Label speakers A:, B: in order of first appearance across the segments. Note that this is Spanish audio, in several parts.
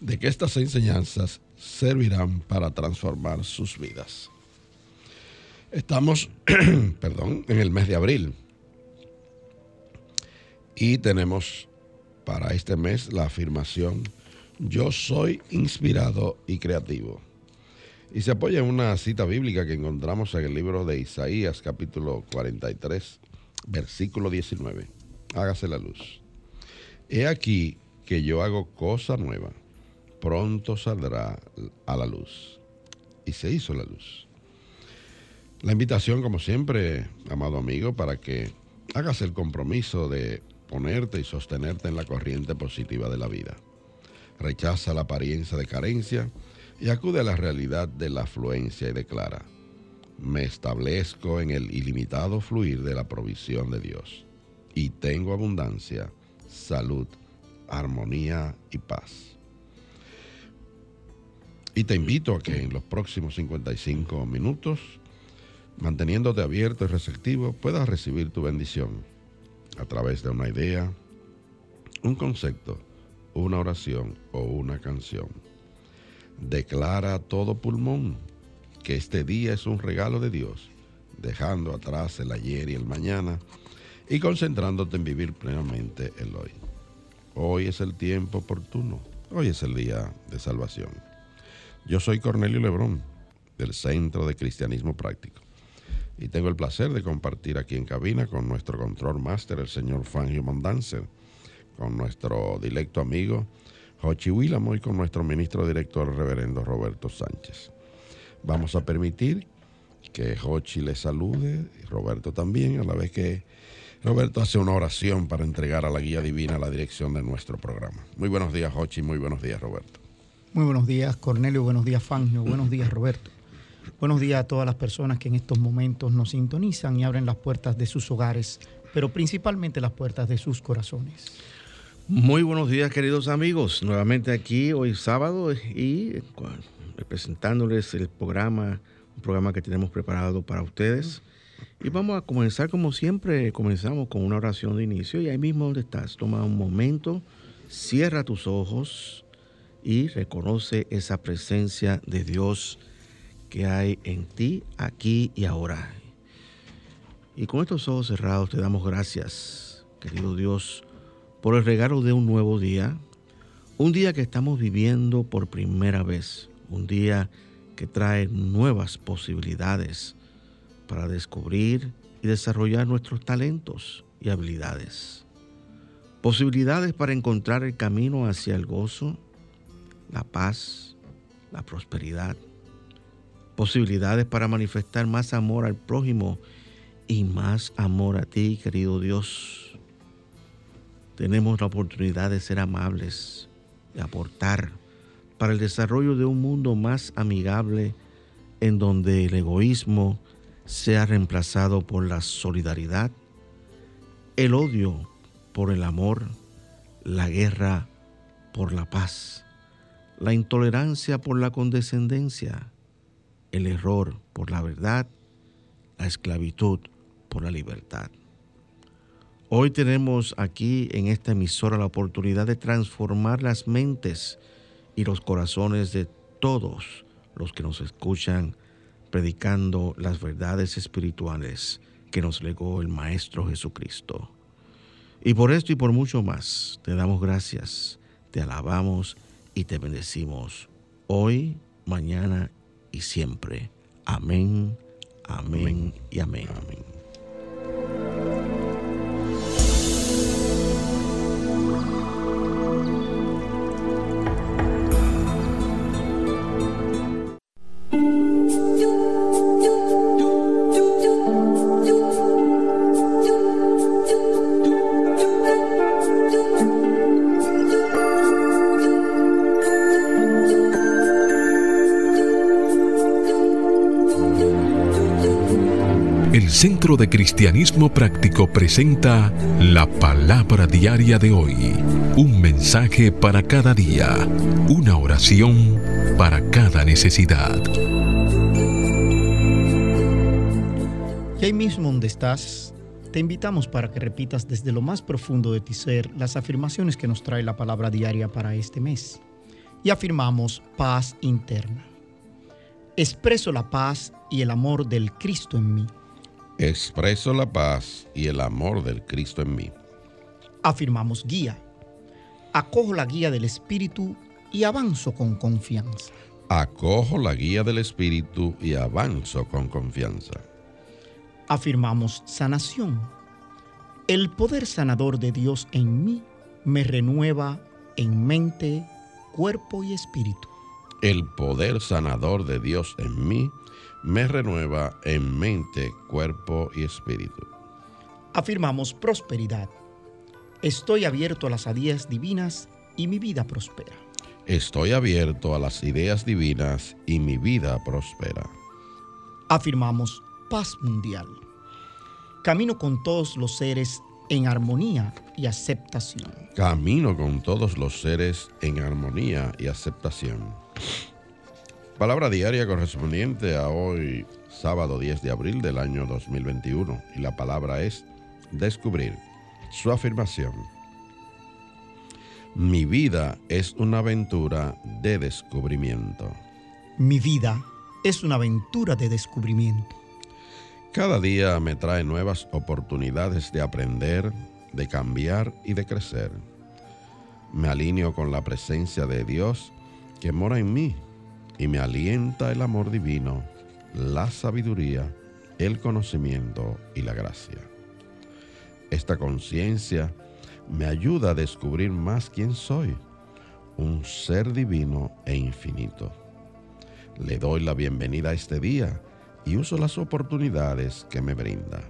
A: de que estas enseñanzas servirán para transformar sus vidas. Estamos, perdón, en el mes de abril y tenemos para este mes la afirmación yo soy inspirado y creativo. Y se apoya en una cita bíblica que encontramos en el libro de Isaías capítulo 43, versículo 19. Hágase la luz. He aquí que yo hago cosa nueva pronto saldrá a la luz. Y se hizo la luz. La invitación, como siempre, amado amigo, para que hagas el compromiso de ponerte y sostenerte en la corriente positiva de la vida. Rechaza la apariencia de carencia y acude a la realidad de la afluencia y declara, me establezco en el ilimitado fluir de la provisión de Dios y tengo abundancia, salud, armonía y paz. Y te invito a que en los próximos 55 minutos, manteniéndote abierto y receptivo, puedas recibir tu bendición a través de una idea, un concepto, una oración o una canción. Declara a todo pulmón que este día es un regalo de Dios, dejando atrás el ayer y el mañana y concentrándote en vivir plenamente el hoy. Hoy es el tiempo oportuno, hoy es el día de salvación. Yo soy Cornelio Lebrón, del Centro de Cristianismo Práctico, y tengo el placer de compartir aquí en cabina con nuestro control máster, el señor Fangio Mondanzer, con nuestro directo amigo Jochi Willamo y con nuestro ministro director, el reverendo Roberto Sánchez. Vamos a permitir que Jochi le salude, y Roberto también, a la vez que Roberto hace una oración para entregar a la guía divina la dirección de nuestro programa. Muy buenos días, Jochi, muy buenos días, Roberto.
B: Muy buenos días, Cornelio. Buenos días, Fangio. Buenos días, Roberto. Buenos días a todas las personas que en estos momentos nos sintonizan y abren las puertas de sus hogares, pero principalmente las puertas de sus corazones.
C: Muy buenos días, queridos amigos. Nuevamente aquí hoy sábado y presentándoles el programa, un programa que tenemos preparado para ustedes. Y vamos a comenzar como siempre, comenzamos con una oración de inicio y ahí mismo donde estás, toma un momento, cierra tus ojos y reconoce esa presencia de Dios que hay en ti, aquí y ahora. Y con estos ojos cerrados te damos gracias, querido Dios, por el regalo de un nuevo día, un día que estamos viviendo por primera vez, un día que trae nuevas posibilidades para descubrir y desarrollar nuestros talentos y habilidades. Posibilidades para encontrar el camino hacia el gozo, la paz, la prosperidad, posibilidades para manifestar más amor al prójimo y más amor a ti, querido Dios. Tenemos la oportunidad de ser amables, de aportar para el desarrollo de un mundo más amigable en donde el egoísmo sea reemplazado por la solidaridad, el odio por el amor, la guerra por la paz la intolerancia por la condescendencia, el error por la verdad, la esclavitud por la libertad. Hoy tenemos aquí en esta emisora la oportunidad de transformar las mentes y los corazones de todos los que nos escuchan predicando las verdades espirituales que nos legó el Maestro Jesucristo. Y por esto y por mucho más, te damos gracias, te alabamos y te bendecimos hoy, mañana y siempre. Amén, amén, y amén. amén.
D: Centro de Cristianismo Práctico presenta la palabra diaria de hoy. Un mensaje para cada día. Una oración para cada necesidad.
B: Y ahí mismo donde estás, te invitamos para que repitas desde lo más profundo de ti ser las afirmaciones que nos trae la palabra diaria para este mes. Y afirmamos paz interna. Expreso la paz y el amor del Cristo en mí
A: Expreso la paz y el amor del Cristo en mí.
B: Afirmamos guía. Acojo la guía del Espíritu y avanzo con confianza.
A: Acojo la guía del Espíritu y avanzo con confianza.
B: Afirmamos sanación. El poder sanador de Dios en mí me renueva en mente, cuerpo y espíritu.
A: El poder sanador de Dios en mí me renueva en mente, cuerpo y espíritu.
B: Afirmamos prosperidad. Estoy abierto a las ideas divinas y mi vida prospera.
A: Estoy abierto a las ideas divinas y mi vida prospera.
B: Afirmamos paz mundial. Camino con todos los seres en armonía y aceptación.
A: Camino con todos los seres en armonía y aceptación. Palabra diaria correspondiente a hoy, sábado 10 de abril del año 2021. Y la palabra es descubrir. Su afirmación. Mi vida es una aventura de descubrimiento.
B: Mi vida es una aventura de descubrimiento.
A: Cada día me trae nuevas oportunidades de aprender, de cambiar y de crecer. Me alineo con la presencia de Dios que mora en mí y me alienta el amor divino, la sabiduría, el conocimiento y la gracia. Esta conciencia me ayuda a descubrir más quién soy, un ser divino e infinito. Le doy la bienvenida a este día y uso las oportunidades que me brinda.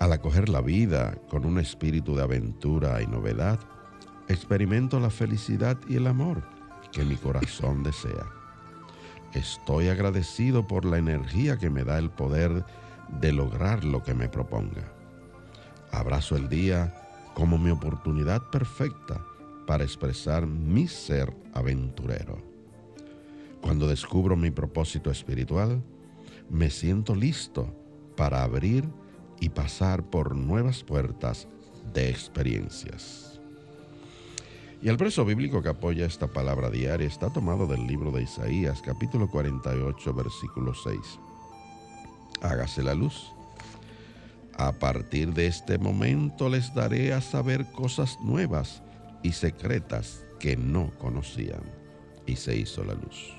A: Al acoger la vida con un espíritu de aventura y novedad, experimento la felicidad y el amor que mi corazón desea. Estoy agradecido por la energía que me da el poder de lograr lo que me proponga. Abrazo el día como mi oportunidad perfecta para expresar mi ser aventurero. Cuando descubro mi propósito espiritual, me siento listo para abrir y pasar por nuevas puertas de experiencias. Y el verso bíblico que apoya esta palabra diaria está tomado del libro de Isaías, capítulo 48, versículo 6. Hágase la luz. A partir de este momento les daré a saber cosas nuevas y secretas que no conocían. Y se hizo la luz.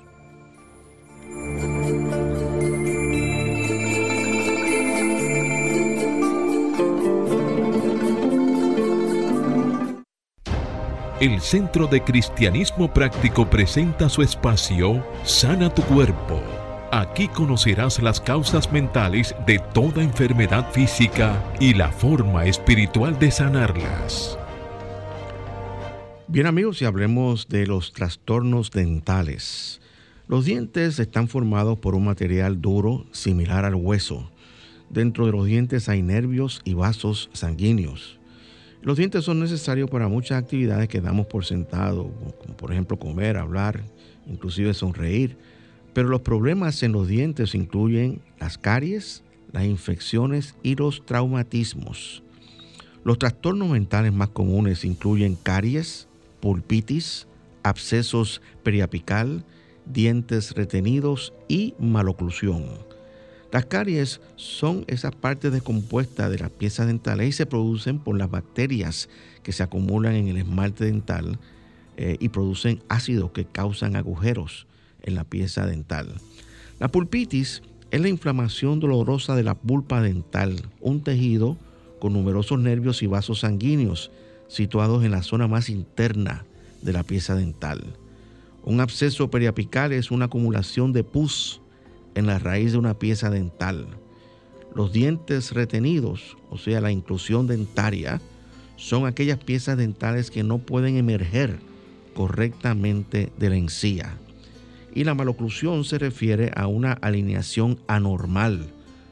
D: El Centro de Cristianismo Práctico presenta su espacio Sana tu Cuerpo. Aquí conocerás las causas mentales de toda enfermedad física y la forma espiritual de sanarlas.
C: Bien amigos, y hablemos de los trastornos dentales. Los dientes están formados por un material duro similar al hueso. Dentro de los dientes hay nervios y vasos sanguíneos. Los dientes son necesarios para muchas actividades que damos por sentado, como por ejemplo comer, hablar, inclusive sonreír. Pero los problemas en los dientes incluyen las caries, las infecciones y los traumatismos. Los trastornos mentales más comunes incluyen caries, pulpitis, abscesos periapical, dientes retenidos y maloclusión. Las caries son esas partes descompuestas de las piezas dentales y se producen por las bacterias que se acumulan en el esmalte dental eh, y producen ácidos que causan agujeros en la pieza dental. La pulpitis es la inflamación dolorosa de la pulpa dental, un tejido con numerosos nervios y vasos sanguíneos situados en la zona más interna de la pieza dental. Un absceso periapical es una acumulación de pus en la raíz de una pieza dental. Los dientes retenidos, o sea, la inclusión dentaria, son aquellas piezas dentales que no pueden emerger correctamente de la encía. Y la maloclusión se refiere a una alineación anormal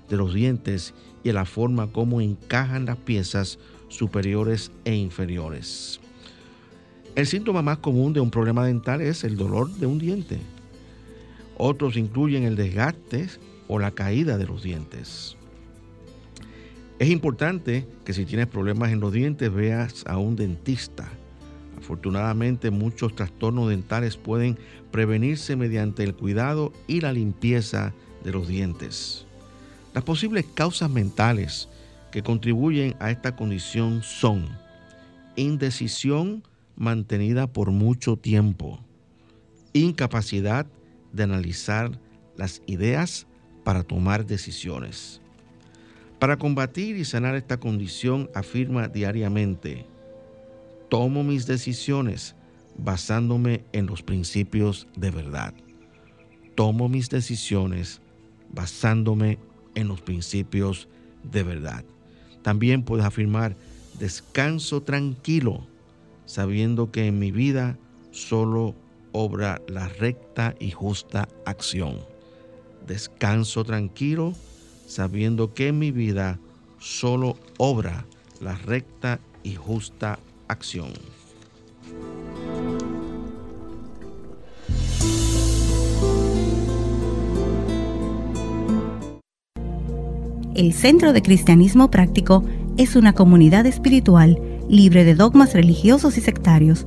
C: de los dientes y a la forma como encajan las piezas superiores e inferiores. El síntoma más común de un problema dental es el dolor de un diente. Otros incluyen el desgaste o la caída de los dientes. Es importante que si tienes problemas en los dientes veas a un dentista. Afortunadamente muchos trastornos dentales pueden prevenirse mediante el cuidado y la limpieza de los dientes. Las posibles causas mentales que contribuyen a esta condición son indecisión, mantenida por mucho tiempo, incapacidad de analizar las ideas para tomar decisiones. Para combatir y sanar esta condición afirma diariamente, tomo mis decisiones basándome en los principios de verdad. Tomo mis decisiones basándome en los principios de verdad. También puedes afirmar, descanso tranquilo sabiendo que en mi vida solo obra la recta y justa acción. Descanso tranquilo, sabiendo que mi vida solo obra la recta y justa acción.
E: El Centro de Cristianismo Práctico es una comunidad espiritual libre de dogmas religiosos y sectarios,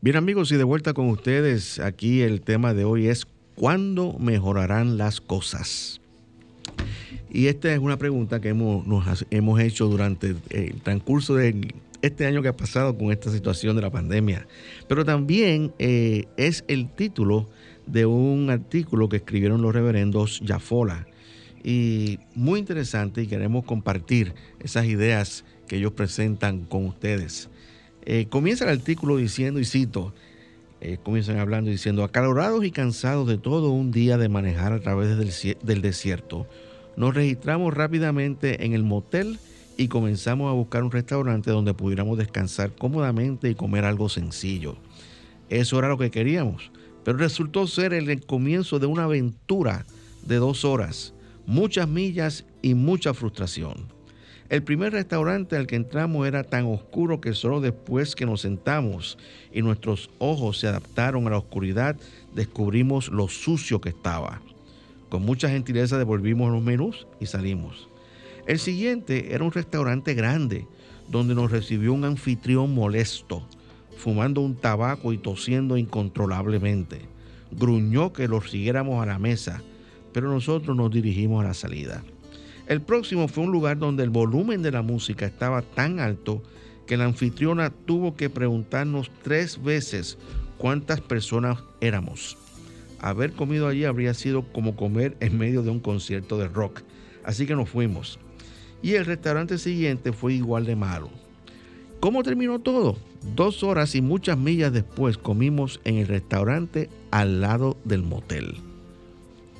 C: Bien amigos, y de vuelta con ustedes, aquí el tema de hoy es ¿cuándo mejorarán las cosas? Y esta es una pregunta que hemos, nos hemos hecho durante el transcurso de este año que ha pasado con esta situación de la pandemia. Pero también eh, es el título de un artículo que escribieron los reverendos Yafola y muy interesante y queremos compartir esas ideas que ellos presentan con ustedes. Eh, comienza el artículo diciendo, y cito, eh, comienzan hablando diciendo, acalorados y cansados de todo un día de manejar a través del, del desierto, nos registramos rápidamente en el motel y comenzamos a buscar un restaurante donde pudiéramos descansar cómodamente y comer algo sencillo. Eso era lo que queríamos, pero resultó ser el comienzo de una aventura de dos horas muchas millas y mucha frustración. El primer restaurante al que entramos era tan oscuro que solo después que nos sentamos y nuestros ojos se adaptaron a la oscuridad, descubrimos lo sucio que estaba. Con mucha gentileza devolvimos los menús y salimos. El siguiente era un restaurante grande, donde nos recibió un anfitrión molesto, fumando un tabaco y tosiendo incontrolablemente. Gruñó que lo siguiéramos a la mesa pero nosotros nos dirigimos a la salida. El próximo fue un lugar donde el volumen de la música estaba tan alto que la anfitriona tuvo que preguntarnos tres veces cuántas personas éramos. Haber comido allí habría sido como comer en medio de un concierto de rock. Así que nos fuimos. Y el restaurante siguiente fue igual de malo. ¿Cómo terminó todo? Dos horas y muchas millas después comimos en el restaurante al lado del motel.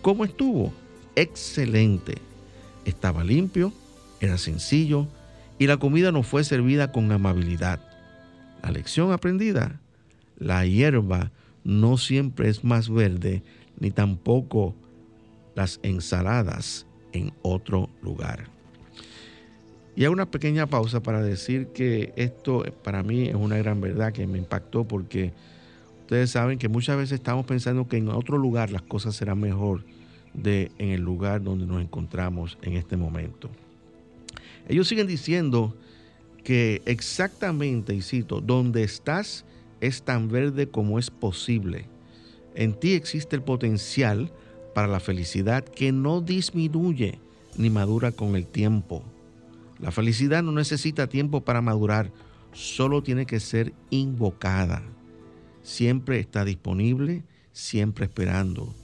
C: ¿Cómo estuvo? Excelente. Estaba limpio, era sencillo y la comida nos fue servida con amabilidad. La lección aprendida, la hierba no siempre es más verde, ni tampoco las ensaladas en otro lugar. Y hago una pequeña pausa para decir que esto para mí es una gran verdad que me impactó porque ustedes saben que muchas veces estamos pensando que en otro lugar las cosas serán mejor de en el lugar donde nos encontramos en este momento. Ellos siguen diciendo que exactamente, y cito, donde estás es tan verde como es posible. En ti existe el potencial para la felicidad que no disminuye ni madura con el tiempo. La felicidad no necesita tiempo para madurar, solo tiene que ser invocada. Siempre está disponible, siempre esperando.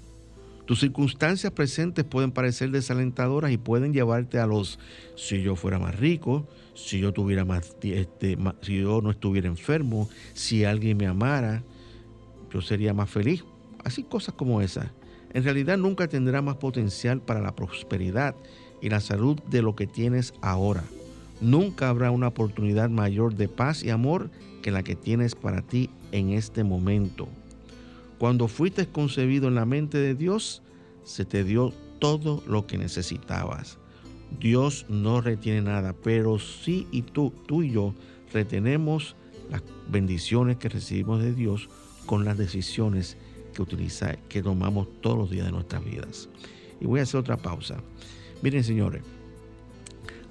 C: Tus circunstancias presentes pueden parecer desalentadoras y pueden llevarte a los si yo fuera más rico, si yo tuviera más, este, si yo no estuviera enfermo, si alguien me amara, yo sería más feliz. Así cosas como esas. En realidad nunca tendrá más potencial para la prosperidad y la salud de lo que tienes ahora. Nunca habrá una oportunidad mayor de paz y amor que la que tienes para ti en este momento. Cuando fuiste concebido en la mente de Dios, se te dio todo lo que necesitabas. Dios no retiene nada, pero sí y tú, tú y yo retenemos las bendiciones que recibimos de Dios con las decisiones que utiliza, que tomamos todos los días de nuestras vidas. Y voy a hacer otra pausa. Miren, señores,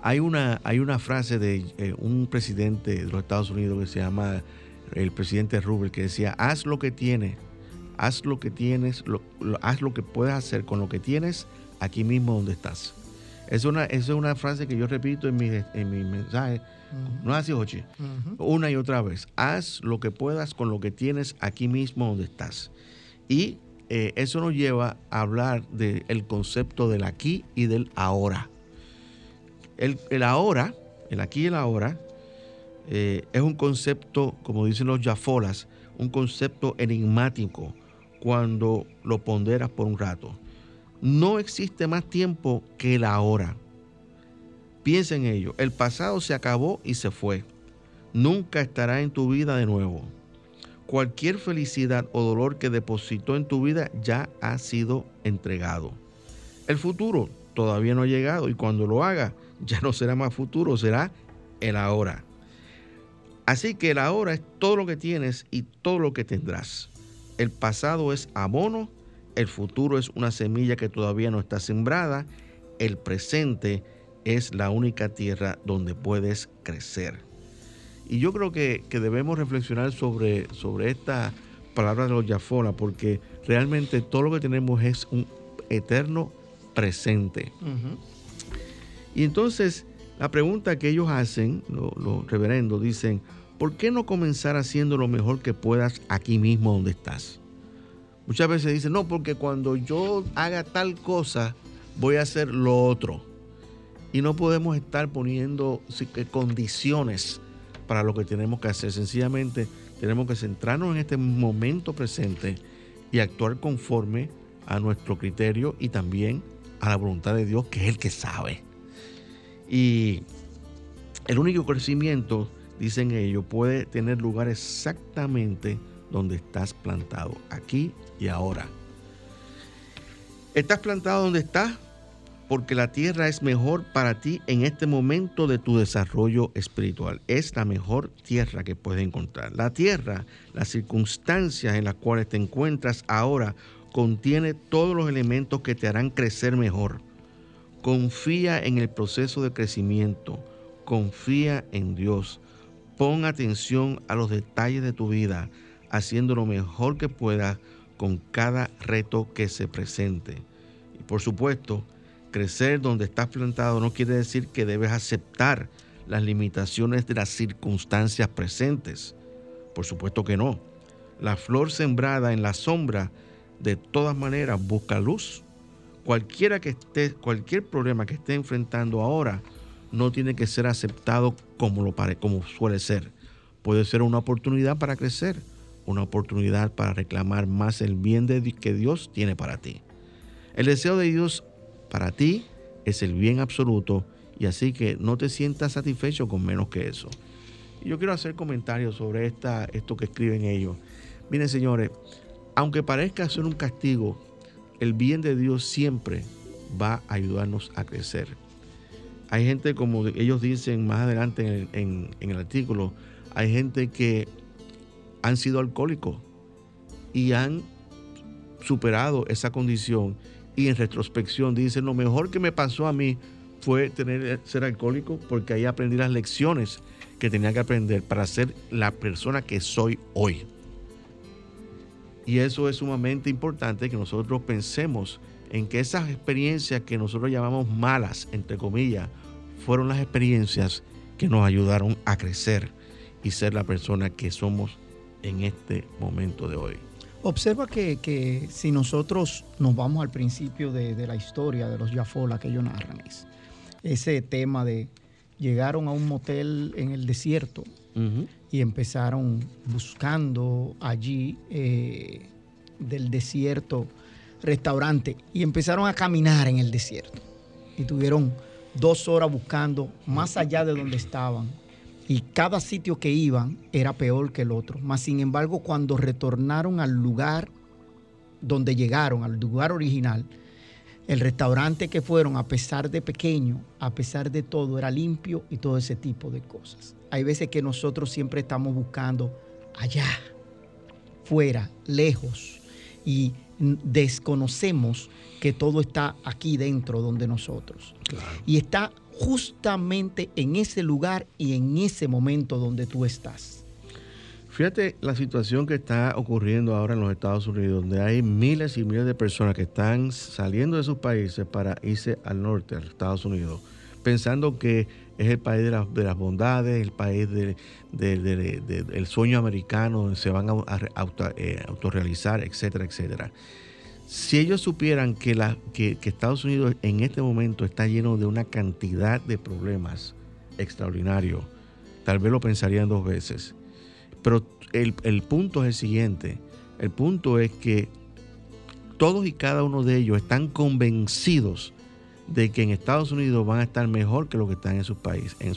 C: hay una, hay una frase de eh, un presidente de los Estados Unidos que se llama el presidente Rubel, que decía, haz lo que tienes haz lo que tienes, haz lo que puedas hacer con lo que tienes aquí mismo donde estás. Es una, es una frase que yo repito en mi, en mi mensaje. No así, Ochi. Una y otra vez. Haz lo que puedas con lo que tienes aquí mismo donde estás. Y eh, eso nos lleva a hablar del concepto del aquí y del ahora. El, ahora, el aquí y el ahora, eh, es un concepto, como dicen los yafolas, un concepto enigmático cuando lo ponderas por un rato. No existe más tiempo que la hora. Piensa en ello. El pasado se acabó y se fue. Nunca estará en tu vida de nuevo. Cualquier felicidad o dolor que depositó en tu vida ya ha sido entregado. El futuro todavía no ha llegado y cuando lo haga ya no será más futuro, será el ahora. Así que el ahora es todo lo que tienes y todo lo que tendrás. El pasado es abono, el futuro es una semilla que todavía no está sembrada, el presente es la única tierra donde puedes crecer. Y yo creo que, debemos reflexionar sobre, sobre esta palabra de los Yafona, porque realmente todo lo que tenemos es un eterno presente. Y entonces la pregunta que ellos hacen, los reverendos, dicen, ¿por qué no comenzar haciendo lo mejor que puedas aquí mismo donde estás? Muchas veces dicen, no, porque cuando yo haga tal cosa, voy a hacer lo otro. Y no podemos estar poniendo condiciones para lo que tenemos que hacer. Sencillamente tenemos que centrarnos en este momento presente y actuar conforme a nuestro criterio y también a la voluntad de Dios, que es el que sabe. Y el único crecimiento dicen ellos, puede tener lugar exactamente donde estás plantado, aquí y ahora. Estás plantado donde estás porque la tierra es mejor para ti en este momento de tu desarrollo espiritual. Es la mejor tierra que puedes encontrar. La tierra, las circunstancias en las cuales te encuentras ahora, contiene todos los elementos que te harán crecer mejor. Confía en el proceso de crecimiento. Confía en Dios. Pon atención a los detalles de tu vida, haciendo lo mejor que puedas con cada reto que se presente. Y por supuesto, crecer donde estás plantado no quiere decir que debes aceptar las limitaciones de las circunstancias presentes. Por supuesto que no. La flor sembrada en la sombra de todas maneras busca luz. Cualquiera que esté, cualquier problema que esté enfrentando ahora no tiene que ser aceptado como, lo, como suele ser. Puede ser una oportunidad para crecer, una oportunidad para reclamar más el bien de, que Dios tiene para ti. El deseo de Dios para ti es el bien absoluto y así que no te sientas satisfecho con menos que eso. Yo quiero hacer comentarios sobre esta, esto que escriben ellos. Miren, señores, aunque parezca ser un castigo, el bien de Dios siempre va a ayudarnos a crecer. Hay gente, como ellos dicen más adelante en, el artículo, hay gente que han sido alcohólicos y han superado esa condición y en retrospección dicen lo mejor que me pasó a mí fue tener ser alcohólico porque ahí aprendí las lecciones que tenía que aprender para ser la persona que soy hoy. Y eso es sumamente importante que nosotros pensemos en que esas experiencias que nosotros llamamos malas, entre comillas, fueron las experiencias que nos ayudaron a crecer y ser la persona que somos en este momento de hoy.
B: Observa que, si nosotros nos vamos al principio de, la historia de los Yafola que ellos narran, es ese tema de llegaron a un motel en el desierto y empezaron buscando allí eh, del desierto restaurante y empezaron a caminar en el desierto y tuvieron dos horas buscando más allá de donde estaban y cada sitio que iban era peor que el otro. Mas sin embargo, cuando retornaron al lugar donde llegaron, al lugar original, el restaurante que fueron, a pesar de pequeño, a pesar de todo, era limpio y todo ese tipo de cosas. Hay veces que nosotros siempre estamos buscando allá, fuera, lejos, y desconocemos que todo está aquí dentro donde nosotros. Y está justamente en ese lugar y en ese momento donde tú estás.
C: Fíjate la situación que está ocurriendo ahora en los Estados Unidos, donde hay miles y miles de personas que están saliendo de sus países para irse al norte, a Estados Unidos, pensando que es el país de, las bondades, el país del sueño americano, donde se van a, eh, autorrealizar, etcétera, etcétera. Si ellos supieran que, la, que, Estados Unidos en este momento está lleno de una cantidad de problemas extraordinarios, tal vez lo pensarían dos veces. Pero el, el punto es el siguiente, el punto es que todos y cada uno de ellos están convencidos de que en Estados Unidos van a estar mejor que lo que están en su país. En.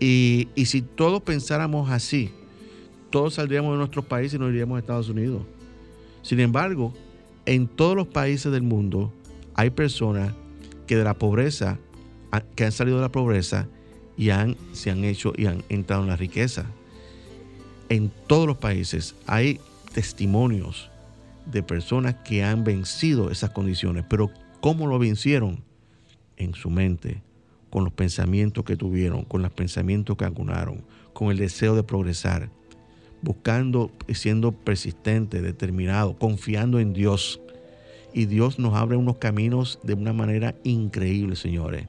C: Y, y si todos pensáramos así, todos saldríamos de nuestros países y nos iríamos a Estados Unidos. Sin embargo, en todos los países del mundo hay personas que de la pobreza, que han salido de la pobreza y han, se han hecho y han entrado en la riqueza. En todos los países hay testimonios de personas que han vencido esas condiciones, pero ¿cómo lo vencieron? En su mente, con los pensamientos que tuvieron, con los pensamientos que acunaron, con el deseo de progresar buscando, siendo persistente, determinado, confiando en Dios. Y Dios nos abre unos caminos de una manera increíble, señores.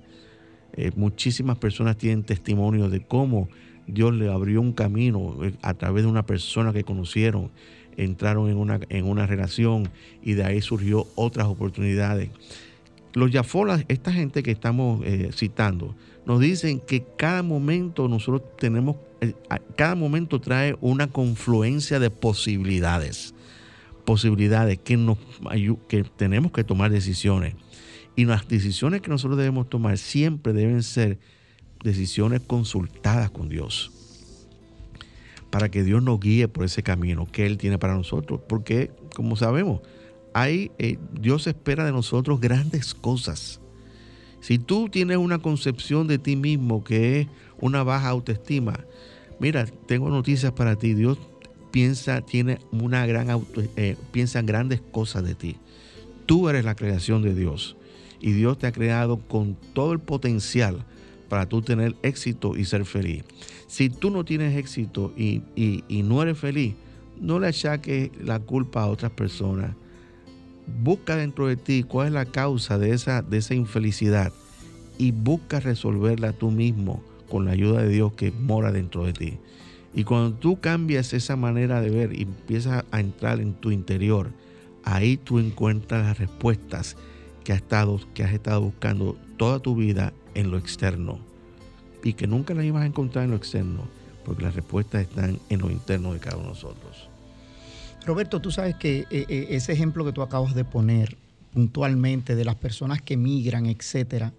C: Eh, muchísimas personas tienen testimonio de cómo Dios le abrió un camino eh, a través de una persona que conocieron, entraron en una, en una relación y de ahí surgió otras oportunidades. Los Yafolas, esta gente que estamos eh, citando, nos dicen que cada momento nosotros tenemos, eh, cada momento trae una confluencia de posibilidades, posibilidades que, nos, que tenemos que tomar decisiones. Y las decisiones que nosotros debemos tomar siempre deben ser decisiones consultadas con Dios. Para que Dios nos guíe por ese camino que Él tiene para nosotros. Porque, como sabemos, hay, eh, Dios espera de nosotros grandes cosas. Si tú tienes una concepción de ti mismo que es una baja autoestima, mira, tengo noticias para ti. Dios piensa, tiene una gran eh, piensa en grandes cosas de ti. Tú eres la creación de Dios y Dios te ha creado con todo el potencial para tú tener éxito y ser feliz. Si tú no tienes éxito y, no eres feliz, no le achaques la culpa a otras personas busca dentro de ti cuál es la causa de esa, de esa infelicidad y busca resolverla tú mismo con la ayuda de Dios que mora dentro de ti. Y cuando tú cambias esa manera de ver y empiezas a entrar en tu interior, ahí tú encuentras las respuestas que has estado, que has estado buscando toda tu vida en lo externo y que nunca las ibas a encontrar en lo externo, porque las respuestas están en lo interno de cada uno de nosotros.
B: Roberto, tú sabes que eh, eh, ese ejemplo que tú acabas de poner puntualmente de las personas que migran, etcétera,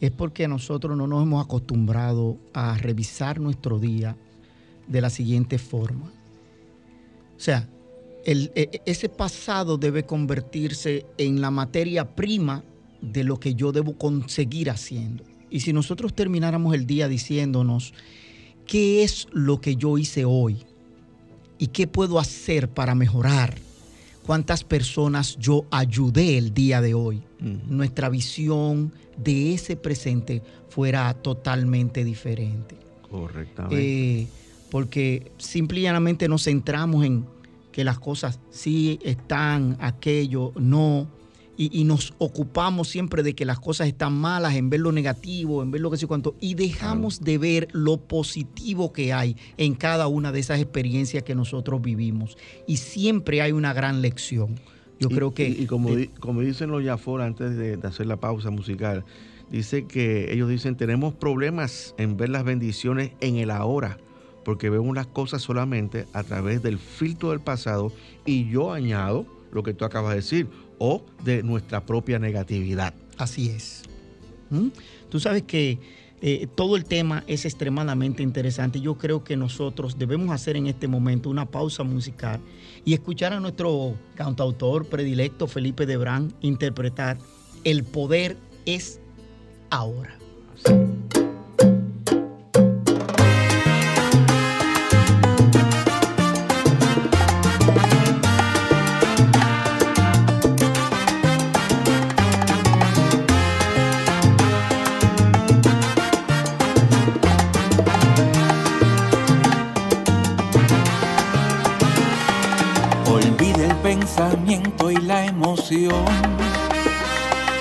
B: es porque nosotros no nos hemos acostumbrado a revisar nuestro día de la siguiente forma. O sea, e, e, ese pasado debe convertirse en la materia prima de lo que yo debo conseguir haciendo. Y si nosotros termináramos el día diciéndonos, ¿qué es lo que yo hice hoy? ¿Y qué puedo hacer para mejorar? ¿Cuántas personas yo ayudé el día de hoy? Nuestra visión de ese presente fuera totalmente diferente.
C: Correctamente.
B: Eh, porque simplemente nos centramos en que las cosas sí están, aquello no, y, nos ocupamos siempre de que las cosas están malas, en ver lo negativo, en ver lo que sé cuánto, y dejamos de ver lo positivo que hay en cada una de esas experiencias que nosotros vivimos. Y siempre hay una gran lección. Yo creo que...
C: Y, como, como dicen los Yafor antes de, de hacer la pausa musical, dice que ellos dicen, tenemos problemas en ver las bendiciones en el ahora porque vemos las cosas solamente a través del filtro del pasado y yo añado lo que tú acabas de decir, o de nuestra propia negatividad.
B: Así es. ¿Mm? Tú sabes que eh, todo el tema es extremadamente interesante. Yo creo que nosotros debemos hacer en este momento una pausa musical y escuchar a nuestro cantautor predilecto Felipe Debrán interpretar El poder es ahora.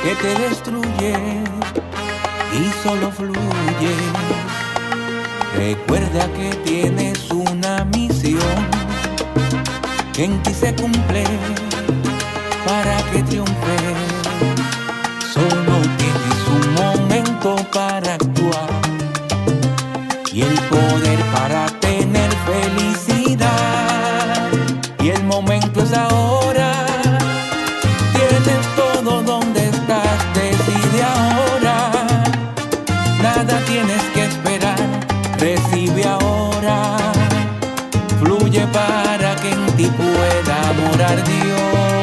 F: Que te destruye y solo fluye. Recuerda que tienes una misión en ti se cumple para que triunfe. Solo tienes un momento para actuar y el poder pueda morar Dios.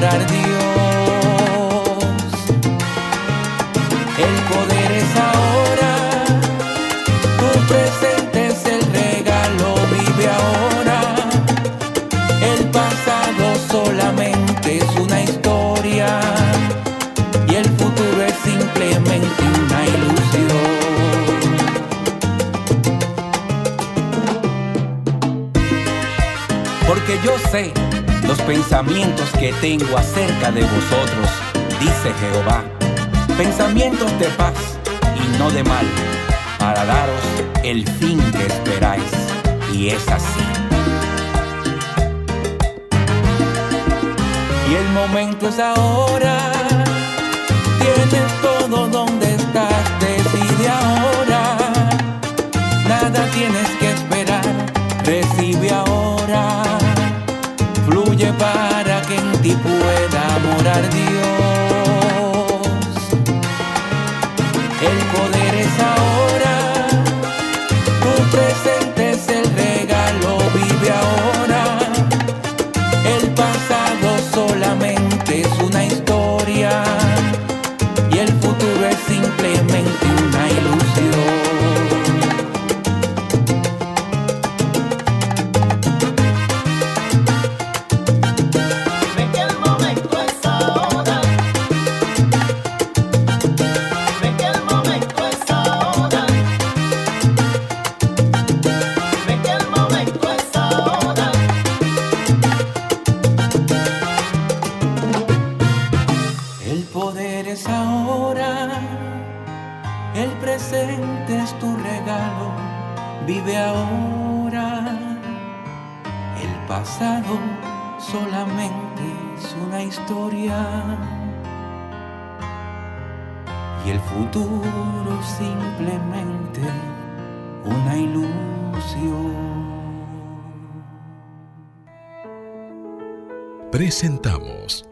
F: Dios. El poder es ahora, tu presente es el regalo, vive ahora. El pasado solamente es una historia y el futuro es simplemente una ilusión. porque yo sé pensamientos que tengo acerca de vosotros, dice Jehová, pensamientos de paz y no de mal, para daros el fin que esperáis. Y es así. Y el momento es ahora, tienes todo donde estás, decide ahora, nada tienes que esperar, recibe ahora para que en ti pueda morar Dios. eres ahora. El presente es tu regalo, vive ahora. El pasado solamente es una historia. Y el futuro simplemente una ilusión.
D: Presentamos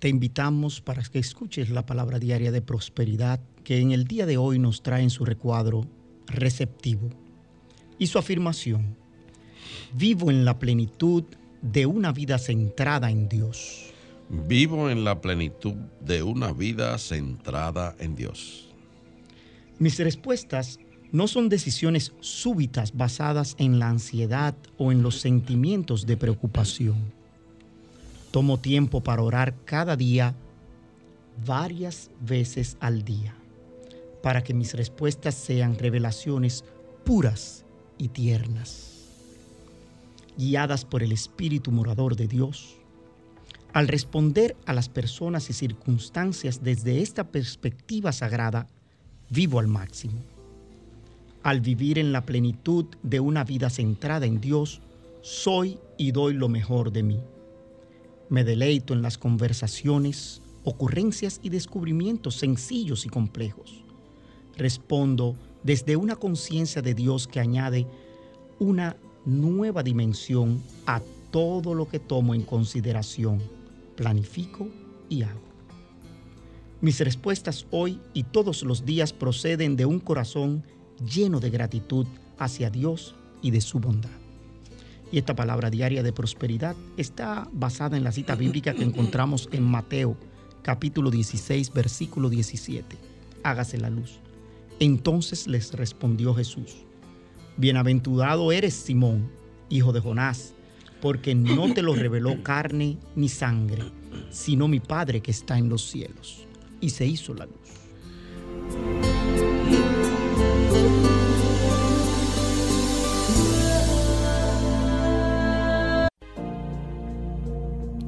B: te invitamos para que escuches la palabra diaria de prosperidad que en el día de hoy nos trae en su recuadro receptivo y su afirmación. Vivo en la plenitud de una vida centrada en Dios.
A: Vivo en la plenitud de una vida centrada en Dios.
B: Mis respuestas no son decisiones súbitas basadas en la ansiedad o en los sentimientos de preocupación Tomo tiempo para orar cada día, varias veces al día, para que mis respuestas sean revelaciones puras y tiernas, guiadas por el Espíritu morador de Dios. Al responder a las personas y circunstancias desde esta perspectiva sagrada, vivo al máximo. Al vivir en la plenitud de una vida centrada en Dios, soy y doy lo mejor de mí. Me deleito en las conversaciones, ocurrencias y descubrimientos sencillos y complejos. Respondo desde una conciencia de Dios que añade una nueva dimensión a todo lo que tomo en consideración, planifico y hago. Mis respuestas hoy y todos los días proceden de un corazón lleno de gratitud hacia Dios y de su bondad. Y esta palabra diaria de prosperidad está basada en la cita bíblica que encontramos en Mateo capítulo 16 versículo 17. Hágase la luz. Entonces les respondió Jesús, Bienaventurado eres Simón, hijo de Jonás, porque no te lo reveló carne ni sangre, sino mi Padre que está en los cielos. Y se hizo la luz.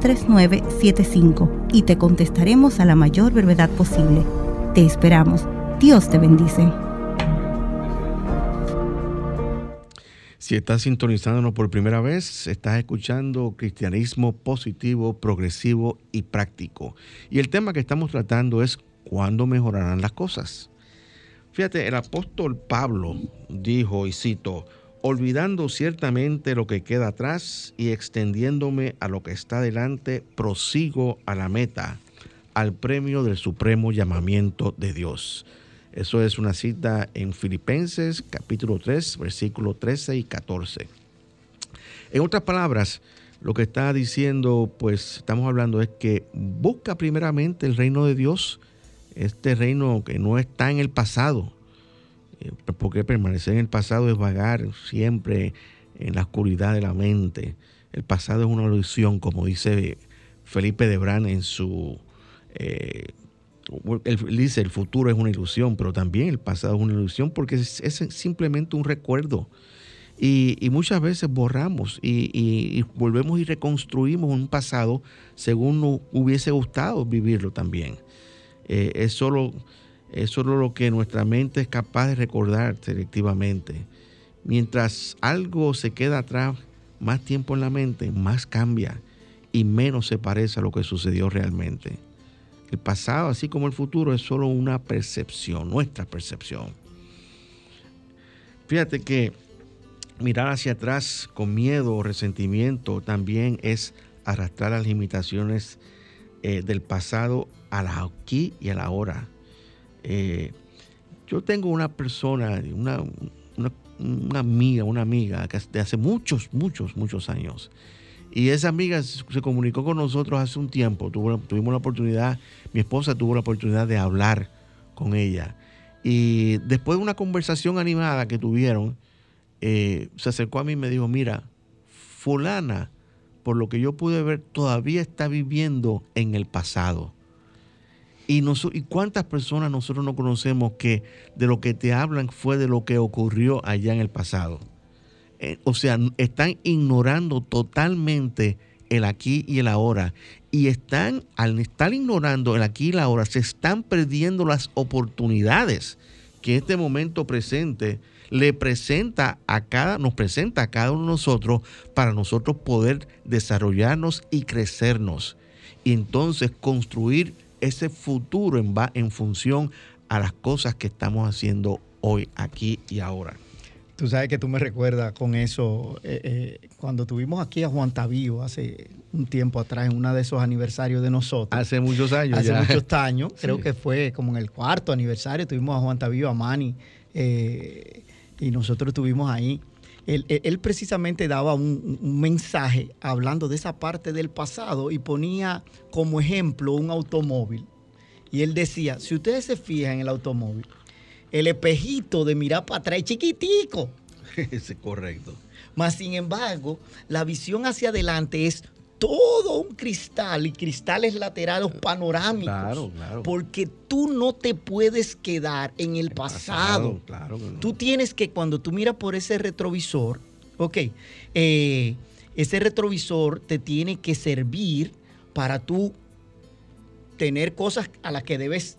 E: 3975 y te contestaremos a la mayor brevedad posible. Te esperamos. Dios te bendice.
C: Si estás sintonizándonos por primera vez, estás escuchando cristianismo positivo, progresivo y práctico. Y el tema que estamos tratando es cuándo mejorarán las cosas. Fíjate, el apóstol Pablo dijo, y cito, olvidando ciertamente lo que queda atrás y extendiéndome a lo que está delante, prosigo a la meta, al premio del supremo llamamiento de Dios. Eso es una cita en Filipenses capítulo 3, versículos 13 y 14. En otras palabras, lo que está diciendo, pues estamos hablando es que busca primeramente el reino de Dios, este reino que no está en el pasado, porque permanecer en el pasado es vagar siempre en la oscuridad de la mente. El pasado es una ilusión, como dice Felipe de Brán en su... Eh, él dice, el futuro es una ilusión, pero también el pasado es una ilusión porque es, simplemente un recuerdo. Y, muchas veces borramos y, volvemos y reconstruimos un pasado según nos hubiese gustado vivirlo también. Eh, es solo es solo lo que nuestra mente es capaz de recordar selectivamente. Mientras algo se queda atrás más tiempo en la mente, más cambia y menos se parece a lo que sucedió realmente. El pasado, así como el futuro, es solo una percepción, nuestra percepción. Fíjate que mirar hacia atrás con miedo o resentimiento también es arrastrar las limitaciones eh, del pasado a la aquí y a la ahora. Eh, yo tengo una persona, una, una, amiga, una amiga de hace muchos, muchos, muchos años. Y esa amiga se comunicó con nosotros hace un tiempo. tuvimos la oportunidad, mi esposa tuvo la oportunidad de hablar con ella. Y después de una conversación animada que tuvieron, eh, se acercó a mí y me dijo, mira, fulana por lo que yo pude ver, todavía está viviendo en el pasado. Y, ¿Y cuántas personas nosotros no conocemos que de lo que te hablan fue de lo que ocurrió allá en el pasado? Eh, o sea, están ignorando totalmente el aquí y el ahora. Y están, al estar ignorando el aquí y el ahora, se están perdiendo las oportunidades que este momento presente le presenta a cada, nos presenta a cada uno de nosotros para nosotros poder desarrollarnos y crecernos. Y entonces construir ese futuro en, en función a las cosas que estamos haciendo hoy, aquí y ahora.
B: Tú sabes que tú me recuerdas con eso, eh, eh, cuando tuvimos aquí a Juan Tavío hace un tiempo atrás, en uno de esos aniversarios de nosotros.
C: Hace muchos años.
B: Hace muchos años, creo que fue como en el cuarto aniversario, tuvimos a Juan Tavío, a Mani, eh, y nosotros estuvimos ahí. Él, precisamente daba un, mensaje hablando de esa parte del pasado y ponía como ejemplo un automóvil. Y él decía, si ustedes se fijan en el automóvil, el espejito de mirar para atrás es chiquitico.
C: es correcto.
B: Mas, sin embargo, la visión hacia adelante es todo un cristal y cristales laterales panorámicos. Claro, claro. Porque tú no te puedes quedar en el, pasado. Claro, Tú tienes que, cuando tú miras por ese retrovisor, ok, eh, ese retrovisor te tiene que servir para tú tener cosas a las que debes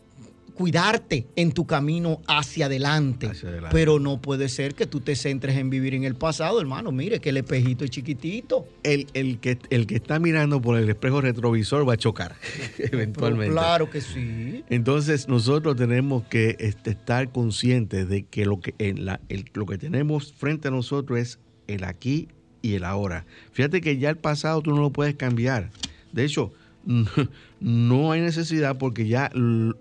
B: cuidarte en tu camino hacia adelante. Pero no puede ser que tú te centres en vivir en el pasado, hermano. Mire que el espejito es chiquitito.
C: El, el, que, el que está mirando por el espejo retrovisor va a chocar eventualmente.
B: claro que sí.
C: Entonces nosotros tenemos que este, estar conscientes de que lo que, en la, lo que tenemos frente a nosotros es el aquí y el ahora. Fíjate que ya el pasado tú no lo puedes cambiar. De hecho, no hay necesidad porque ya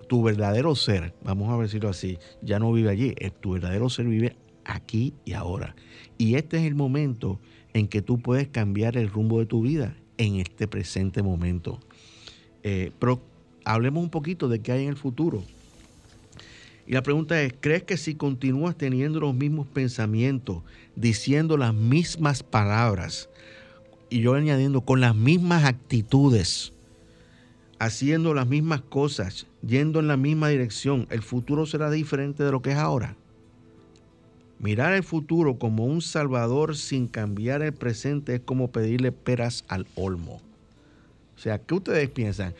C: tu verdadero ser, vamos a decirlo así, ya no vive allí, eh, tu verdadero ser vive aquí y ahora. Y este es el momento en que tú puedes cambiar el rumbo de tu vida en este presente momento. Eh, pero hablemos un poquito de qué hay en el futuro. Y la pregunta es, ¿crees que si continúas teniendo los mismos pensamientos, diciendo las mismas palabras, y yo añadiendo con las mismas actitudes, haciendo las mismas cosas, yendo en la misma dirección, el futuro será diferente de lo que es ahora. Mirar el futuro como un salvador sin cambiar el presente es como pedirle peras al olmo. O sea, ¿qué ustedes piensan?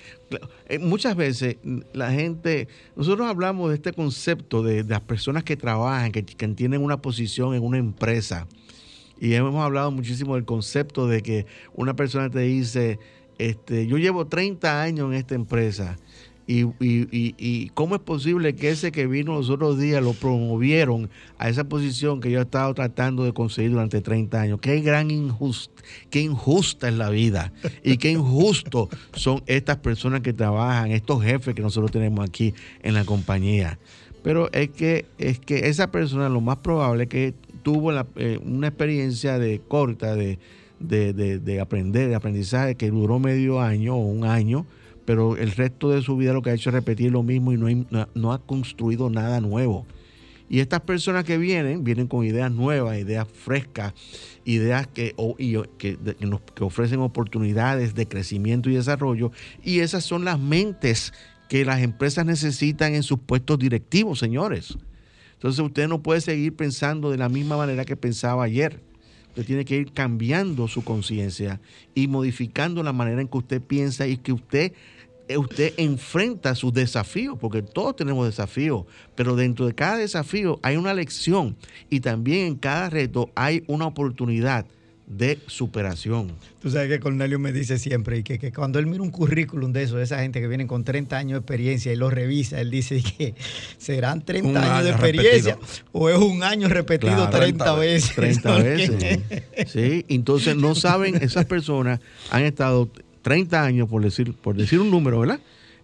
C: Eh, muchas veces la gente, nosotros hablamos de este concepto de, las personas que trabajan, que, que tienen una posición en una empresa. Y hemos hablado muchísimo del concepto de que una persona te dice, este, yo llevo 30 años en esta empresa. Y, cómo es posible que ese que vino los otros días lo promovieron a esa posición que yo he estado tratando de conseguir durante 30 años. Qué gran injusta, qué injusta es la vida y qué injusto son estas personas que trabajan, estos jefes que nosotros tenemos aquí en la compañía. Pero es que, es que esa persona lo más probable es que tuvo eh, una experiencia de corta de de, aprender, de aprendizaje que duró medio año o un año, pero el resto de su vida lo que ha hecho es repetir lo mismo y no, no, ha construido nada nuevo. Y estas personas que vienen, vienen con ideas nuevas, ideas frescas, ideas que, que, que, ofrecen oportunidades de crecimiento y desarrollo. Y esas son las mentes que las empresas necesitan en sus puestos directivos, señores. Entonces usted no puede seguir pensando de la misma manera que pensaba ayer. Usted tiene que ir cambiando su conciencia y modificando la manera en que usted piensa y que usted, eh, usted enfrenta sus desafíos, porque todos tenemos desafíos, pero dentro de cada desafío hay una lección y también en cada reto hay una oportunidad de superación.
B: Tú sabes que Cornelio me dice siempre y que, que, cuando él mira un currículum de eso, de esa gente que viene con 30 años de experiencia y lo revisa, él dice que serán 30 años de experiencia o es un año repetido 30, veces.
C: 30 veces. sí, entonces no saben, esas personas han estado 30 años, por decir, por decir un número, ¿verdad?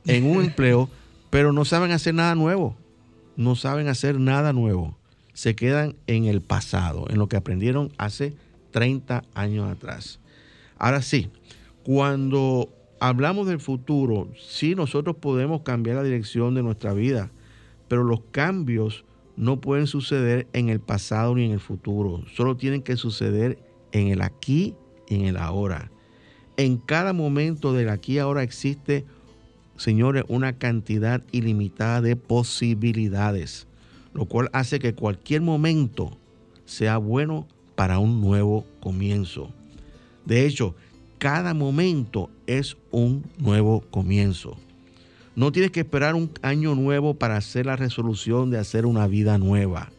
C: En un empleo, pero no saben hacer nada nuevo. No saben hacer nada nuevo. Se quedan en el pasado, en lo que aprendieron hace 30 años atrás. Ahora sí, cuando hablamos del futuro, sí nosotros podemos cambiar la dirección de nuestra vida, pero los cambios no pueden suceder en el pasado ni en el futuro, solo tienen que suceder en el aquí y en el ahora. En cada momento del aquí y ahora existe, señores, una cantidad ilimitada de posibilidades, lo cual hace que cualquier momento sea bueno para un nuevo comienzo. De hecho, cada momento es un nuevo comienzo. No tienes que esperar un año nuevo para hacer la resolución de hacer una vida nueva.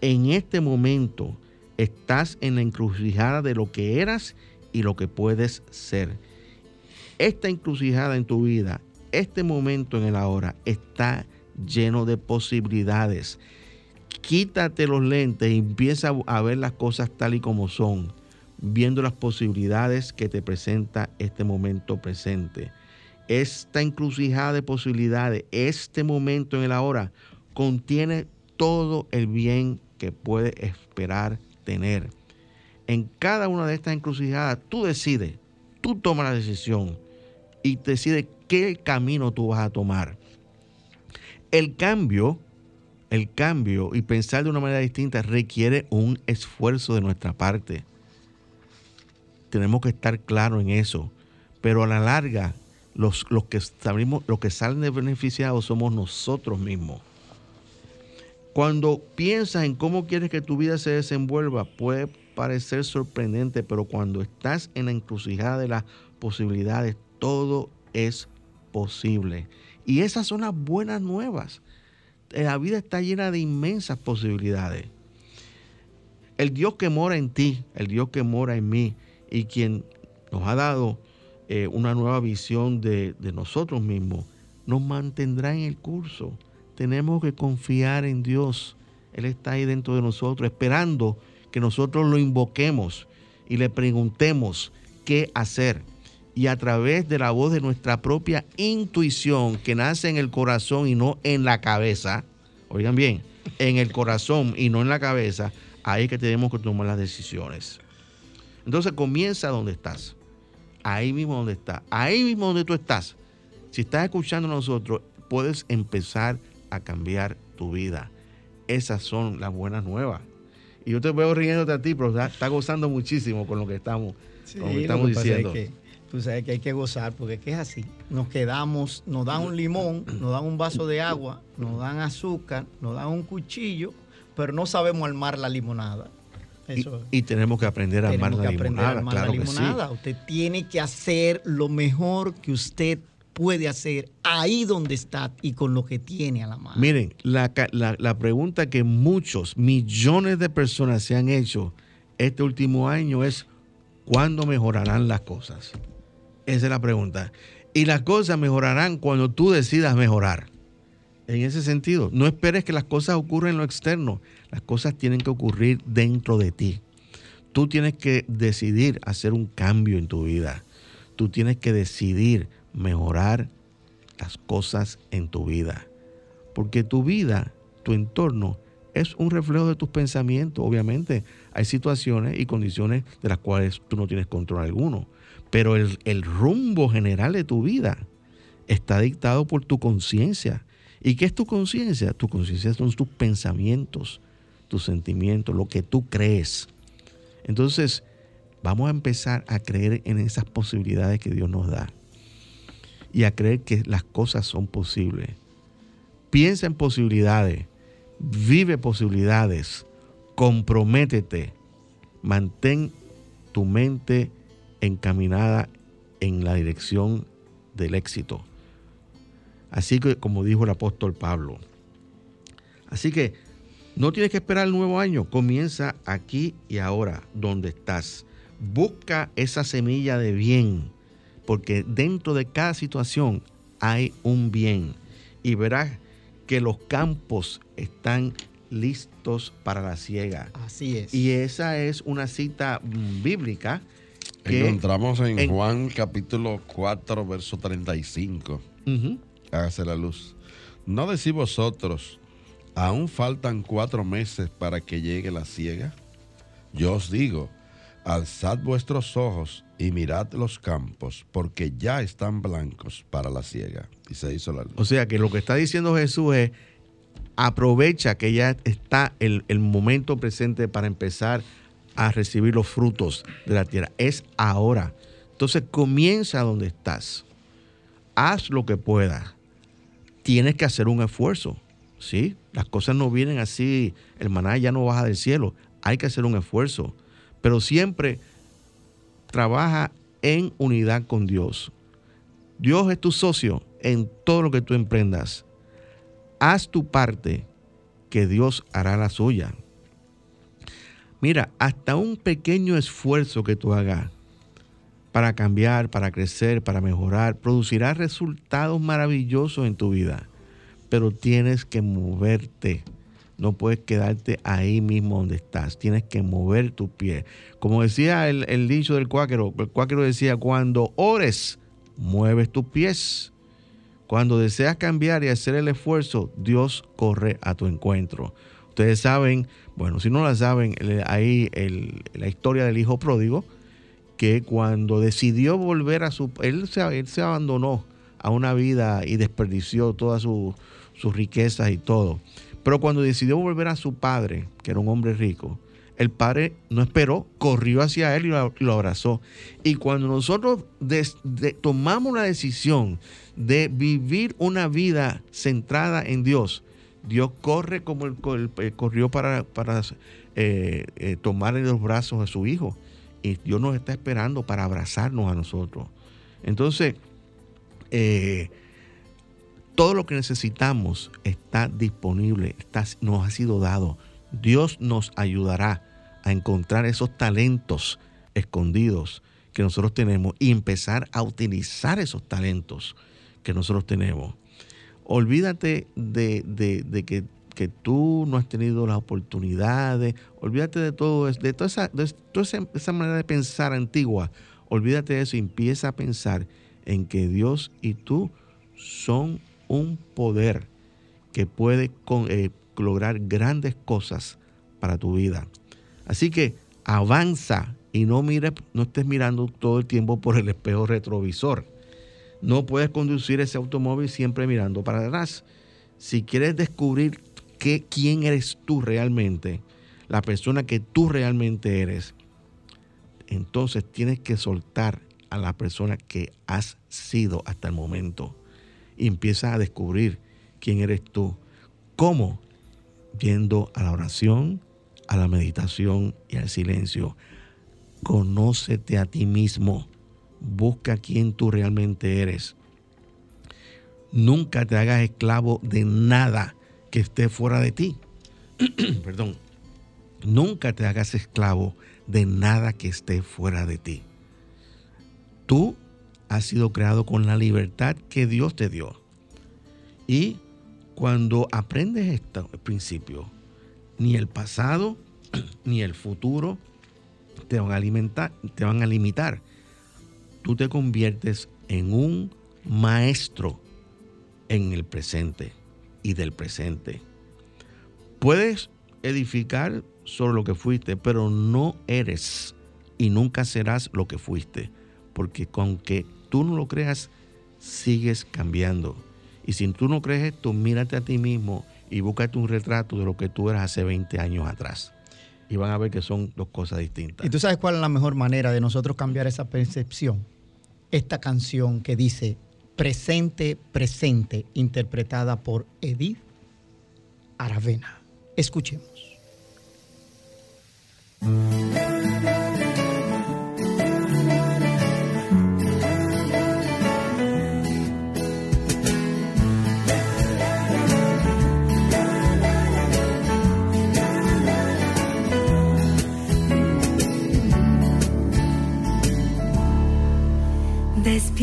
C: En este momento estás en la encrucijada de lo que eras y lo que puedes ser. Esta encrucijada en tu vida, este momento en el ahora, está lleno de posibilidades. Quítate los lentes y empieza a ver las cosas tal y como son, viendo las posibilidades que te presenta este momento presente. Esta encrucijada de posibilidades, este momento en el ahora, contiene todo el bien que puedes esperar tener en cada una de estas encrucijadas, tú decides, tú tomas la decisión y decides qué camino tú vas a tomar. El cambio, el cambio y pensar de una manera distinta requiere un esfuerzo de nuestra parte. Tenemos que estar claros en eso. Pero a la larga, los, los, que, los que salen de beneficiados somos nosotros mismos. Cuando piensas en cómo quieres que tu vida se desenvuelva, puede parecer sorprendente, pero cuando estás en la encrucijada de las posibilidades, todo es posible. Y esas son las buenas nuevas. La vida está llena de inmensas posibilidades. El Dios que mora en ti, el Dios que mora en mí y quien nos ha dado eh, una nueva visión de nosotros mismos, nos mantendrá en el curso. Tenemos que confiar en Dios. Él está ahí dentro de nosotros, esperando que nosotros lo invoquemos y le preguntemos qué hacer. Y a través de la voz de nuestra propia intuición que nace en el corazón y no en la cabeza, oigan bien, en el corazón y no en la cabeza, ahí es que tenemos que tomar las decisiones. Entonces comienza donde estás. Ahí mismo donde estás. Ahí mismo donde tú estás. Si estás escuchando a nosotros, puedes empezar a cambiar tu vida. Esas son las buenas nuevas. Y yo te veo riéndote a ti, pero está, gozando muchísimo con lo que estamos, estamos diciendo.
B: Tú sabes que hay que gozar porque es así. Nos quedamos, nos dan un limón, nos dan un vaso de agua, nos dan azúcar, nos dan un cuchillo, pero no sabemos armar la limonada.
C: y, tenemos que aprender a armar la limonada. claro Que sí.
B: Usted tiene que hacer lo mejor que usted puede hacer ahí donde está y con lo que tiene a la mano.
C: Miren, la, pregunta que muchos, millones de personas se han hecho este último año es, ¿cuándo mejorarán las cosas? Esa es la pregunta. Y las cosas mejorarán cuando tú decidas mejorar. En ese sentido, no esperes que las cosas ocurran en lo externo. Las cosas tienen que ocurrir dentro de ti. Tú tienes que decidir hacer un cambio en tu vida. Tú tienes que decidir mejorar las cosas en tu vida. Porque tu vida, tu entorno, es un reflejo de tus pensamientos. Obviamente hay situaciones y condiciones de las cuales tú no tienes control alguno. Pero el, el rumbo general de tu vida está dictado por tu conciencia. ¿Y qué es tu conciencia? Tu conciencia son tus pensamientos, tus sentimientos, lo que tú crees. Entonces, vamos a empezar a creer en esas posibilidades que Dios nos da y a creer que las cosas son posibles. Piensa en posibilidades, vive posibilidades, comprométete, mantén tu mente encaminada en la dirección del éxito. Así que, como dijo el apóstol Pablo. Así que no tienes que esperar el nuevo año, comienza aquí y ahora, donde estás. Busca esa semilla de bien, porque dentro de cada situación hay un bien. Y verás que los campos están listos para la ciega.
B: Así es.
C: Y esa es una cita bíblica que
A: Encontramos en,
C: en-
A: Juan capítulo 4, verso 35.
C: Ujú.
A: Hágase la luz. ¿No decís vosotros, aún faltan cuatro meses para que llegue la ciega? Yo os digo, alzad vuestros ojos y mirad los campos, porque ya están blancos para la ciega. Y se hizo la luz.
C: O sea que lo que está diciendo Jesús es, aprovecha que ya está el, el momento presente para empezar a recibir los frutos de la tierra. Es ahora. Entonces comienza donde estás. Haz lo que puedas. Tienes que hacer un esfuerzo. ¿sí? Las cosas no vienen así, el maná ya no baja del cielo. Hay que hacer un esfuerzo. Pero siempre trabaja en unidad con Dios. Dios es tu socio en todo lo que tú emprendas. Haz tu parte, que Dios hará la suya. Mira, hasta un pequeño esfuerzo que tú hagas para cambiar, para crecer, para mejorar, producirá resultados maravillosos en tu vida. Pero tienes que moverte. No puedes quedarte ahí mismo donde estás. Tienes que mover tu pie. Como decía el, el dicho del cuáquero, el cuáquero decía, cuando ores, mueves tus pies. Cuando deseas cambiar y hacer el esfuerzo, Dios corre a tu encuentro. Ustedes saben, bueno, si no la saben, ahí la historia del hijo pródigo, que cuando decidió volver a su... Él se, él se abandonó a una vida y desperdició todas su- sus riquezas y todo. Pero cuando decidió volver a su padre, que era un hombre rico, el padre no esperó, corrió hacia él y lo, abrazó. Y cuando nosotros tomamos la decisión de vivir una vida centrada en Dios, Dios corre como él, él corrió para, para eh, eh, tomar los brazos a su hijo. Y Dios nos está esperando para abrazarnos a nosotros. Entonces, eh, todo lo que necesitamos está disponible, está, nos ha sido dado. Dios nos ayudará a encontrar esos talentos escondidos que nosotros tenemos y empezar a utilizar esos talentos que nosotros tenemos. Olvídate de, de- que, que tú no has tenido las oportunidades, olvídate de todo eso, de toda esa, de toda esa- manera de pensar antigua. Olvídate de eso y empieza a pensar en que Dios y tú son un poder que puede eh, lograr grandes cosas para tu vida. Así que avanza y no mires, no estés mirando todo el tiempo por el espejo retrovisor. No puedes conducir ese automóvil siempre mirando para atrás. Si quieres descubrir quién eres tú realmente, la persona que tú realmente eres, entonces tienes que soltar a la persona que has sido hasta el momento y empiezas a descubrir quién eres tú. ¿Cómo? Yendo a la oración, a la meditación y al silencio. Conócete a ti mismo. Busca quién tú realmente eres. Nunca te hagas esclavo de nada que esté fuera de ti. Perdón. Nunca te hagas esclavo de nada que esté fuera de ti. Tú has sido creado con la libertad que Dios te dio. Y cuando aprendes este principio, ni el pasado ni el futuro te van a limitar. Tú te conviertes en un maestro en el presente y del presente. Puedes edificar sobre lo que fuiste, pero no eres y nunca serás lo que fuiste, porque con que tú no lo creas, sigues cambiando. Y si tú no crees esto, mírate a ti mismo y búscate un retrato de lo que tú eras hace 20 años atrás. Y van a ver que son dos cosas distintas.
B: ¿Y tú sabes cuál es la mejor manera de nosotros cambiar esa percepción? Esta canción que dice Presente, presente, interpretada por Edith Aravena. Escuchemos.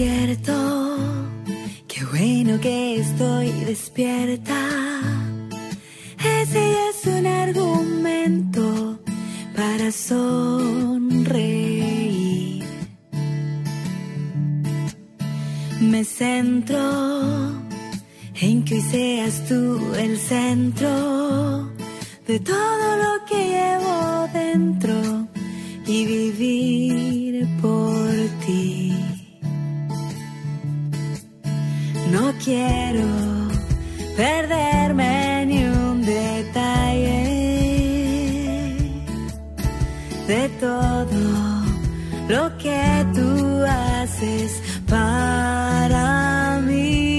G: Despierto, qué bueno que estoy despierta. Ese es un argumento para sonreír. Me centro en que seas tú el centro de todo lo que llevo dentro y vivir por quiero perderme ni un detalle de todo lo que tú haces para mí.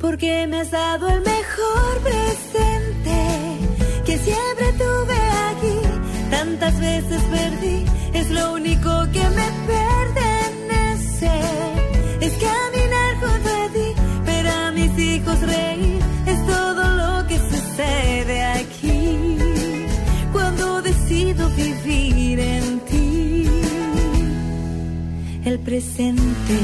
G: Porque me has dado el mejor presente que siempre tuve aquí. Tantas veces perdí, es lo único que me pertenece. Es caminar junto a ti, ver a mis hijos reír. Es todo lo que sucede aquí. Cuando decido vivir en ti, el presente.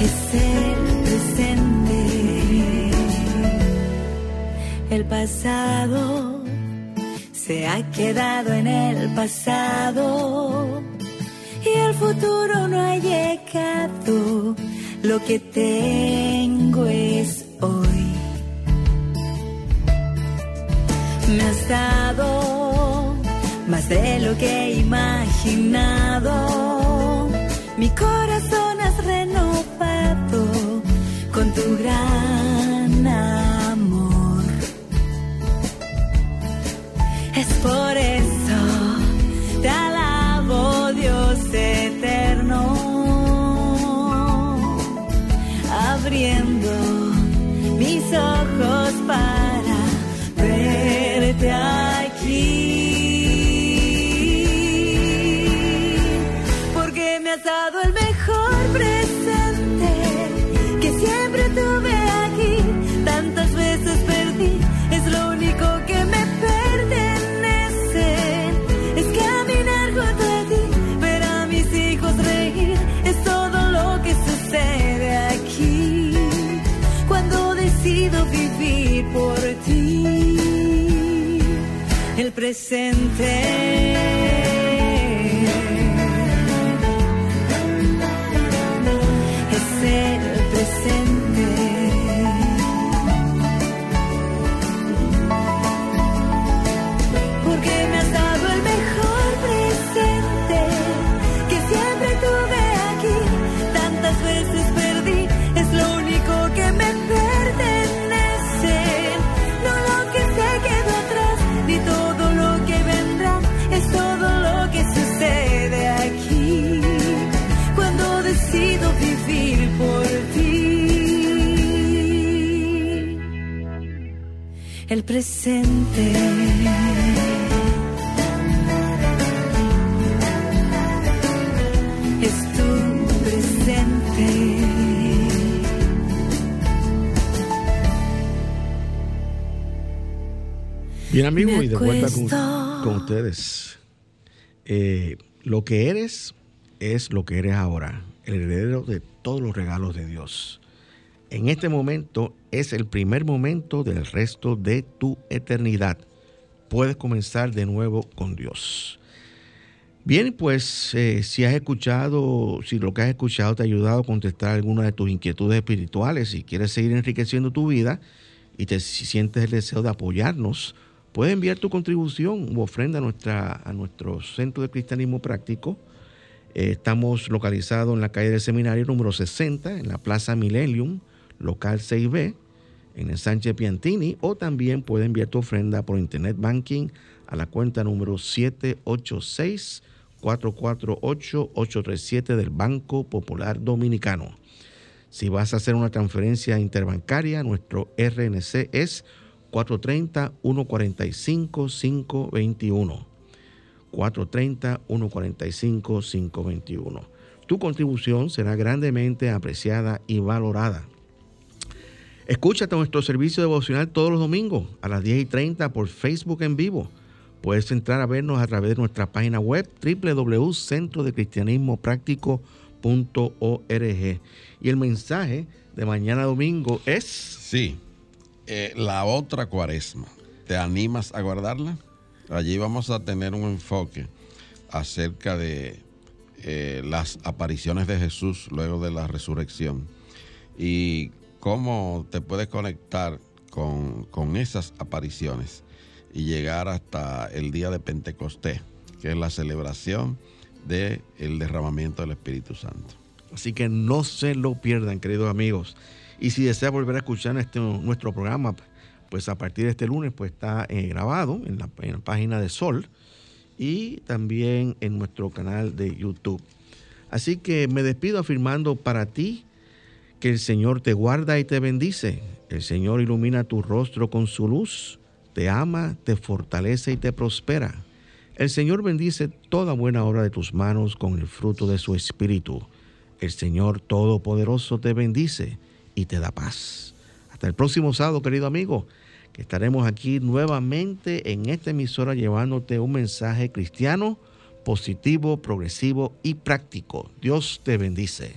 G: es el presente. El pasado se ha quedado en el pasado y el futuro no ha llegado. Lo que tengo es hoy. Me has dado más de lo que he imaginado. Mi corazón has renovado con tu gran. Es por eso presente. Presente. es tu presente.
C: Bien amigos, y de vuelta con ustedes. Eh, lo que eres es lo que eres ahora, el heredero de todos los regalos de Dios. En este momento es el primer momento del resto de tu eternidad. Puedes comenzar de nuevo con Dios. Bien, pues eh, si has escuchado, si lo que has escuchado te ha ayudado a contestar alguna de tus inquietudes espirituales, si quieres seguir enriqueciendo tu vida y te si sientes el deseo de apoyarnos, puedes enviar tu contribución u ofrenda a, nuestra, a nuestro Centro de Cristianismo Práctico. Eh, estamos localizados en la calle del Seminario número 60, en la Plaza Millennium, local 6B, en el Sánchez Piantini, o también puedes enviar tu ofrenda por Internet Banking a la cuenta número 786-448-837 del Banco Popular Dominicano. Si vas a hacer una transferencia interbancaria, nuestro RNC es 430-145-521. 430-145-521. Tu contribución será grandemente apreciada y valorada. Escúchate nuestro servicio devocional todos los domingos a las 10 y 30 por Facebook en vivo. Puedes entrar a vernos a través de nuestra página web www.centrodecristianismopráctico.org. Y el mensaje de mañana domingo es...
A: Sí, eh, la otra cuaresma. ¿Te animas a guardarla? Allí vamos a tener un enfoque acerca de eh, las apariciones de Jesús luego de la resurrección y cómo te puedes conectar con, con esas apariciones y llegar hasta el día de Pentecostés, que es la celebración del el derramamiento del Espíritu Santo.
C: Así que no se lo pierdan, queridos amigos. Y si desea volver a escuchar este, nuestro programa, pues a partir de este lunes pues está eh, grabado en la, en la página de Sol y también en nuestro canal de YouTube. Así que me despido afirmando para ti que el Señor te guarda y te bendice. El Señor ilumina tu rostro con su luz, te ama, te fortalece y te prospera. El Señor bendice toda buena obra de tus manos con el fruto de su espíritu. El Señor Todopoderoso te bendice y te da paz. Hasta el próximo sábado, querido amigo, que estaremos aquí nuevamente en esta emisora llevándote un mensaje cristiano, positivo, progresivo y práctico. Dios te bendice.